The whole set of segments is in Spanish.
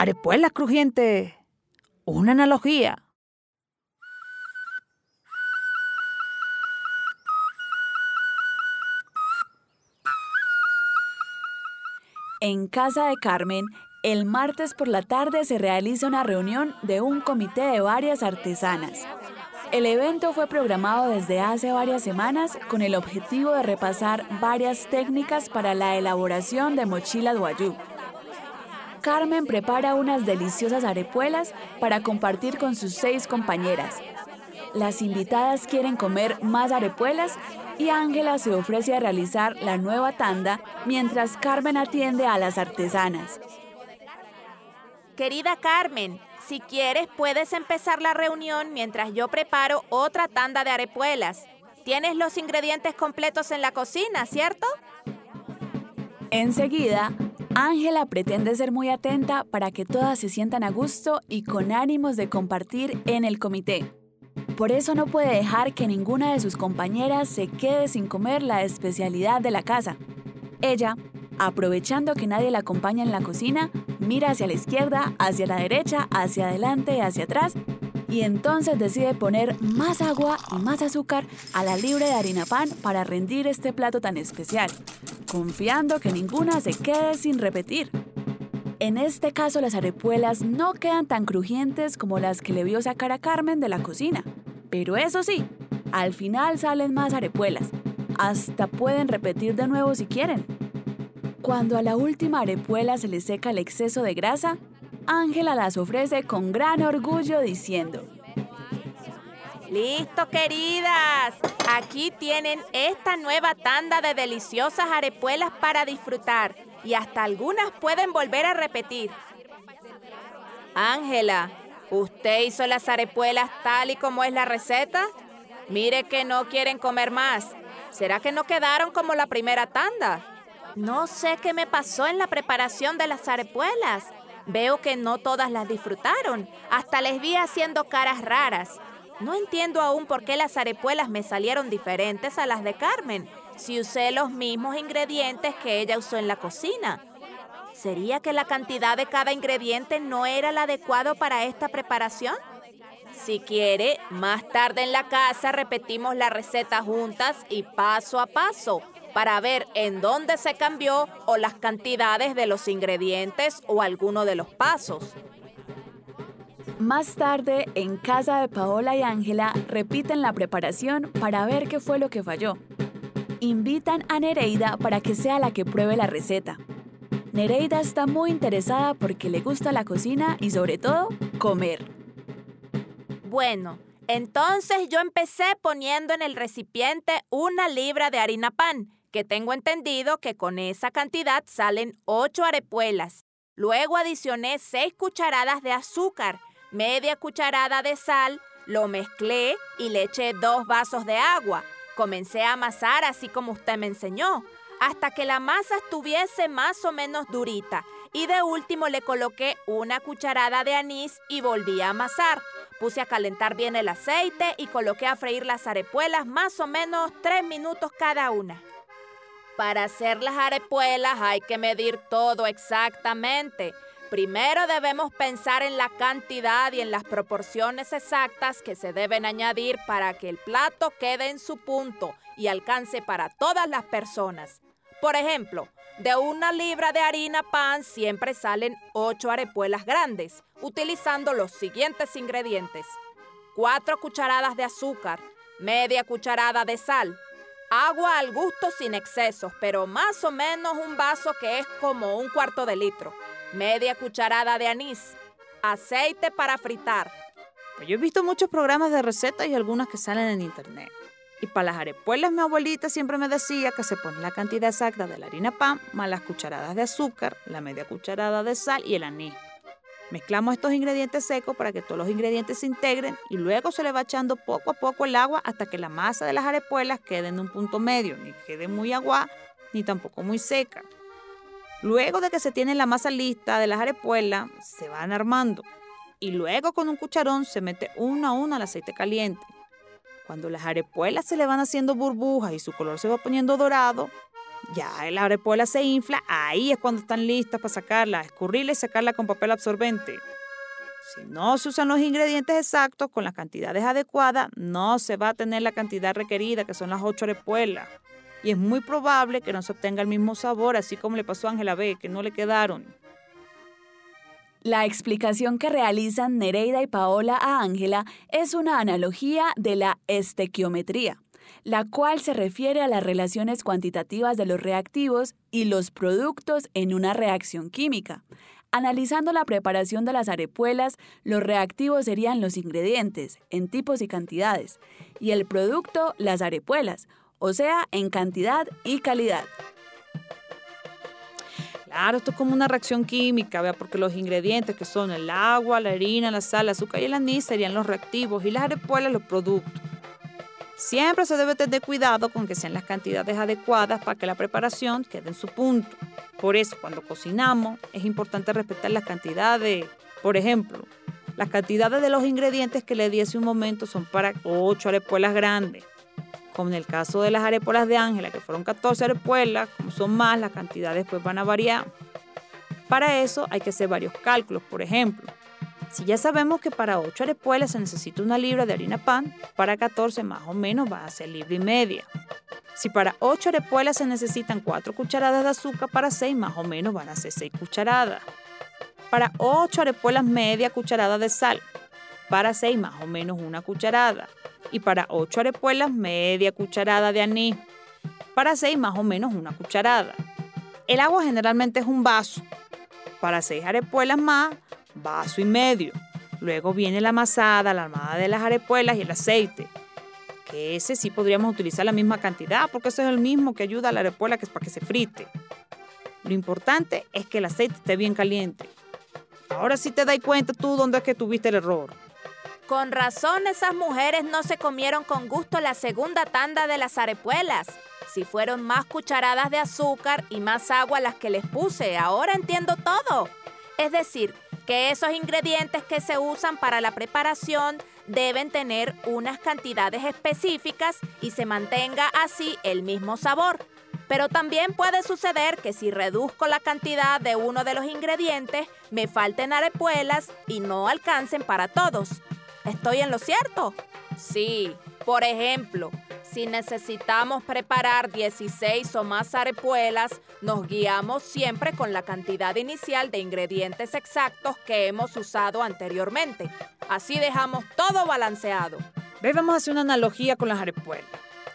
Arepuela crujiente. Una analogía. En casa de Carmen, el martes por la tarde se realiza una reunión de un comité de varias artesanas. El evento fue programado desde hace varias semanas con el objetivo de repasar varias técnicas para la elaboración de mochilas guayú. Carmen prepara unas deliciosas arepuelas para compartir con sus seis compañeras. Las invitadas quieren comer más arepuelas y Ángela se ofrece a realizar la nueva tanda mientras Carmen atiende a las artesanas. Querida Carmen, si quieres puedes empezar la reunión mientras yo preparo otra tanda de arepuelas. Tienes los ingredientes completos en la cocina, ¿cierto? Enseguida, Ángela pretende ser muy atenta para que todas se sientan a gusto y con ánimos de compartir en el comité. Por eso no puede dejar que ninguna de sus compañeras se quede sin comer la especialidad de la casa. Ella, aprovechando que nadie la acompaña en la cocina, mira hacia la izquierda, hacia la derecha, hacia adelante y hacia atrás, y entonces decide poner más agua y más azúcar a la libre de harina pan para rendir este plato tan especial confiando que ninguna se quede sin repetir. En este caso las arepuelas no quedan tan crujientes como las que le vio sacar a Carmen de la cocina. Pero eso sí, al final salen más arepuelas. Hasta pueden repetir de nuevo si quieren. Cuando a la última arepuela se le seca el exceso de grasa, Ángela las ofrece con gran orgullo diciendo, Listo, queridas. Aquí tienen esta nueva tanda de deliciosas arepuelas para disfrutar y hasta algunas pueden volver a repetir. Ángela, ¿usted hizo las arepuelas tal y como es la receta? Mire que no quieren comer más. ¿Será que no quedaron como la primera tanda? No sé qué me pasó en la preparación de las arepuelas. Veo que no todas las disfrutaron. Hasta les vi haciendo caras raras. No entiendo aún por qué las arepuelas me salieron diferentes a las de Carmen, si usé los mismos ingredientes que ella usó en la cocina. ¿Sería que la cantidad de cada ingrediente no era el adecuado para esta preparación? Si quiere, más tarde en la casa repetimos la receta juntas y paso a paso para ver en dónde se cambió o las cantidades de los ingredientes o alguno de los pasos. Más tarde, en casa de Paola y Ángela, repiten la preparación para ver qué fue lo que falló. Invitan a Nereida para que sea la que pruebe la receta. Nereida está muy interesada porque le gusta la cocina y sobre todo comer. Bueno, entonces yo empecé poniendo en el recipiente una libra de harina pan, que tengo entendido que con esa cantidad salen 8 arepuelas. Luego adicioné 6 cucharadas de azúcar media cucharada de sal, lo mezclé y le eché dos vasos de agua. Comencé a amasar así como usted me enseñó, hasta que la masa estuviese más o menos durita. Y de último le coloqué una cucharada de anís y volví a amasar. Puse a calentar bien el aceite y coloqué a freír las arepuelas más o menos tres minutos cada una. Para hacer las arepuelas hay que medir todo exactamente. Primero debemos pensar en la cantidad y en las proporciones exactas que se deben añadir para que el plato quede en su punto y alcance para todas las personas. Por ejemplo, de una libra de harina pan siempre salen 8 arepuelas grandes, utilizando los siguientes ingredientes. 4 cucharadas de azúcar, media cucharada de sal, agua al gusto sin excesos, pero más o menos un vaso que es como un cuarto de litro media cucharada de anís, aceite para fritar. Yo he visto muchos programas de recetas y algunas que salen en internet. Y para las arepuelas mi abuelita siempre me decía que se pone la cantidad exacta de la harina pan más las cucharadas de azúcar, la media cucharada de sal y el anís. Mezclamos estos ingredientes secos para que todos los ingredientes se integren y luego se le va echando poco a poco el agua hasta que la masa de las arepuelas quede en un punto medio, ni quede muy agua ni tampoco muy seca. Luego de que se tiene la masa lista de las arepuelas, se van armando y luego con un cucharón se mete uno a uno al aceite caliente. Cuando las arepuelas se le van haciendo burbujas y su color se va poniendo dorado, ya la arepuela se infla, ahí es cuando están listas para sacarla, escurrirla y sacarla con papel absorbente. Si no se usan los ingredientes exactos con las cantidades adecuadas, no se va a tener la cantidad requerida, que son las 8 arepuelas. Y es muy probable que no se obtenga el mismo sabor, así como le pasó a Ángela B, que no le quedaron. La explicación que realizan Nereida y Paola a Ángela es una analogía de la estequiometría la cual se refiere a las relaciones cuantitativas de los reactivos y los productos en una reacción química. Analizando la preparación de las arepuelas, los reactivos serían los ingredientes, en tipos y cantidades, y el producto, las arepuelas, o sea, en cantidad y calidad. Claro, esto es como una reacción química, ¿vea? porque los ingredientes que son el agua, la harina, la sal, el azúcar y el anís serían los reactivos y las arepuelas los productos. Siempre se debe tener cuidado con que sean las cantidades adecuadas para que la preparación quede en su punto. Por eso, cuando cocinamos, es importante respetar las cantidades. Por ejemplo, las cantidades de los ingredientes que le di hace un momento son para 8 arepuelas grandes. Como en el caso de las arepuelas de Ángela, que fueron 14 arepuelas, como son más, las cantidades pues van a variar. Para eso hay que hacer varios cálculos. Por ejemplo, si ya sabemos que para 8 arepuelas se necesita una libra de harina pan, para 14 más o menos va a ser libra y media. Si para 8 arepuelas se necesitan 4 cucharadas de azúcar, para 6 más o menos van a ser 6 cucharadas. Para 8 arepuelas media cucharada de sal, para 6 más o menos una cucharada. Y para 8 arepuelas media cucharada de anís, para 6 más o menos una cucharada. El agua generalmente es un vaso. Para 6 arepuelas más, vaso y medio. Luego viene la masada, la armada de las arepuelas y el aceite. Que ese sí podríamos utilizar la misma cantidad porque ese es el mismo que ayuda a la arepuela que es para que se frite. Lo importante es que el aceite esté bien caliente. Ahora sí te das cuenta tú dónde es que tuviste el error. Con razón esas mujeres no se comieron con gusto la segunda tanda de las arepuelas. Si fueron más cucharadas de azúcar y más agua las que les puse, ahora entiendo todo. Es decir, que esos ingredientes que se usan para la preparación deben tener unas cantidades específicas y se mantenga así el mismo sabor. Pero también puede suceder que si reduzco la cantidad de uno de los ingredientes, me falten arepuelas y no alcancen para todos. ¿Estoy en lo cierto? Sí, por ejemplo, si necesitamos preparar 16 o más arepuelas, nos guiamos siempre con la cantidad inicial de ingredientes exactos que hemos usado anteriormente. Así dejamos todo balanceado. Ve, vamos a hacer una analogía con las arepuelas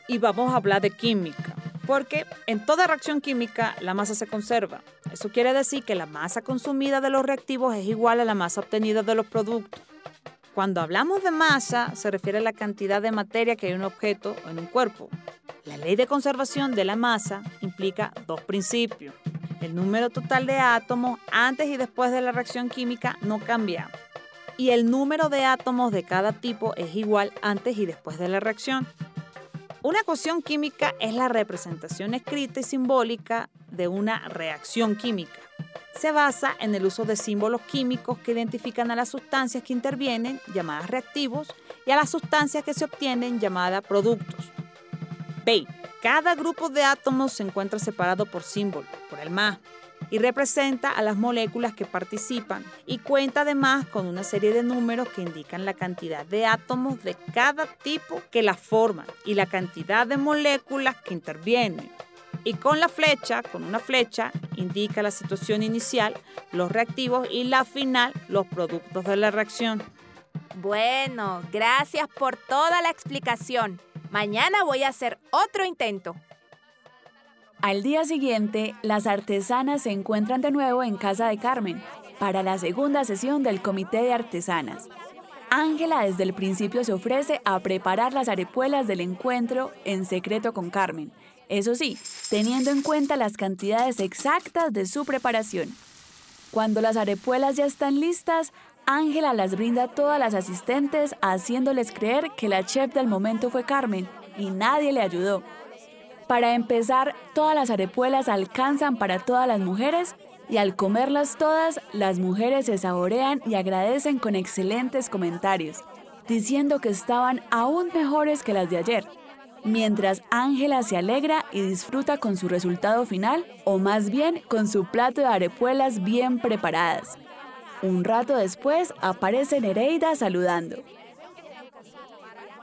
y vamos a hablar de química. Porque en toda reacción química la masa se conserva. Eso quiere decir que la masa consumida de los reactivos es igual a la masa obtenida de los productos. Cuando hablamos de masa, se refiere a la cantidad de materia que hay en un objeto o en un cuerpo. La ley de conservación de la masa implica dos principios. El número total de átomos antes y después de la reacción química no cambia. Y el número de átomos de cada tipo es igual antes y después de la reacción. Una ecuación química es la representación escrita y simbólica de una reacción química se basa en el uso de símbolos químicos que identifican a las sustancias que intervienen, llamadas reactivos, y a las sustancias que se obtienen, llamadas productos. B. Cada grupo de átomos se encuentra separado por símbolo, por el más, y representa a las moléculas que participan y cuenta además con una serie de números que indican la cantidad de átomos de cada tipo que la forman y la cantidad de moléculas que intervienen. Y con la flecha, con una flecha, indica la situación inicial, los reactivos y la final, los productos de la reacción. Bueno, gracias por toda la explicación. Mañana voy a hacer otro intento. Al día siguiente, las artesanas se encuentran de nuevo en casa de Carmen para la segunda sesión del Comité de Artesanas. Ángela desde el principio se ofrece a preparar las arepuelas del encuentro en secreto con Carmen. Eso sí, teniendo en cuenta las cantidades exactas de su preparación. Cuando las arepuelas ya están listas, Ángela las brinda a todas las asistentes haciéndoles creer que la chef del momento fue Carmen y nadie le ayudó. Para empezar, todas las arepuelas alcanzan para todas las mujeres y al comerlas todas, las mujeres se saborean y agradecen con excelentes comentarios, diciendo que estaban aún mejores que las de ayer, mientras Ángela se alegra y disfruta con su resultado final, o más bien con su plato de arepuelas bien preparadas. Un rato después aparece Nereida saludando.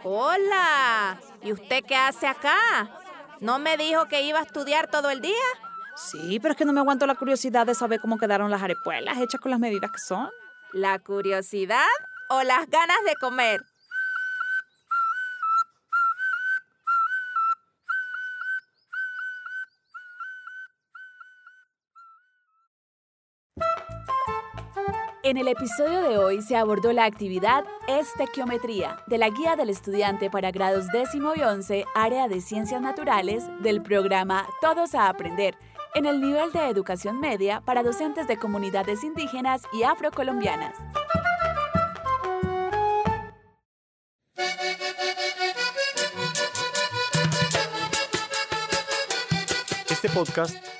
Hola, ¿y usted qué hace acá? ¿No me dijo que iba a estudiar todo el día? Sí, pero es que no me aguanto la curiosidad de saber cómo quedaron las arepuelas hechas con las medidas que son. ¿La curiosidad o las ganas de comer? En el episodio de hoy se abordó la actividad Estequiometría de la Guía del Estudiante para grados décimo y once, área de Ciencias Naturales, del programa Todos a Aprender, en el nivel de educación media para docentes de comunidades indígenas y afrocolombianas. Este podcast